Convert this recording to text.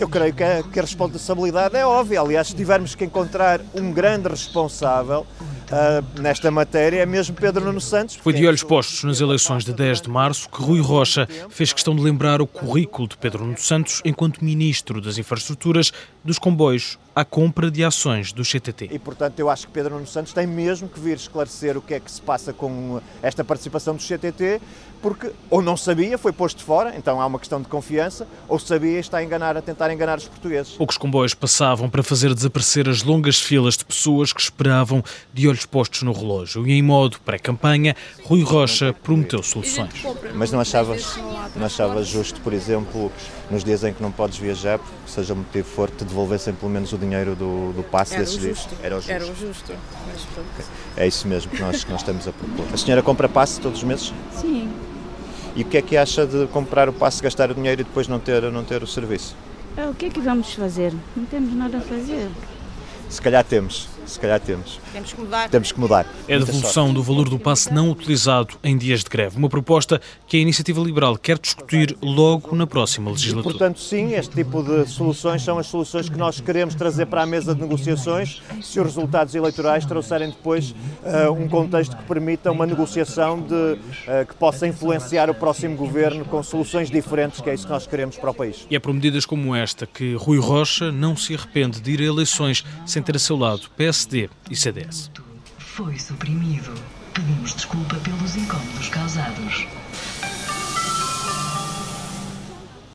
Eu creio que a, que a responsabilidade é óbvia. Aliás, se tivermos que encontrar um grande responsável, uh, nesta matéria é mesmo Pedro Nuno Santos. Foi de olhos postos nas eleições de 10 de março que Rui Rocha fez questão de lembrar o currículo de Pedro Nuno Santos enquanto Ministro das Infraestruturas, dos comboios à compra de ações do CTT. E, portanto, eu acho que Pedro Nuno Santos tem mesmo que vir esclarecer o que é que se passa com esta participação do CTT, porque ou não sabia, foi posto fora, então há uma questão de confiança, ou sabia e está a enganar, a tentar enganar os portugueses. Poucos comboios passavam para fazer desaparecer as longas filas de pessoas que esperavam de olhos postos no relógio. E em modo pré-campanha, Rui Rocha prometeu soluções. Mas não achavas, não achavas justo, por exemplo, nos dias em que não podes viajar, seja o motivo for, te devolvessem pelo menos o dinheiro do, do passe Era desses o dias? justo. Era o justo. Era o justo. É isso mesmo que nós, que nós estamos a propor. A senhora compra passe todos os meses? Sim. E o que é que acha de comprar o passe, gastar o dinheiro e depois não ter, não ter o serviço? Ah, O que é que vamos fazer? Não temos nada a fazer. Se calhar temos, se calhar temos. Temos que mudar. Temos que mudar. É a devolução do valor do passe não utilizado em dias de greve. Uma proposta que a Iniciativa Liberal quer discutir logo na próxima legislatura. Portanto, sim, este tipo de soluções são as soluções que nós queremos trazer para a mesa de negociações, se os resultados eleitorais trouxerem depois eh, um contexto que permita uma negociação de, eh, que possa influenciar o próximo governo com soluções diferentes, que é isso que nós queremos para o país. E é por medidas como esta que Rui Rocha não se arrepende de ir a eleições sem ter a seu lado PSD e CDS. Foi suprimido. Pedimos desculpa causados.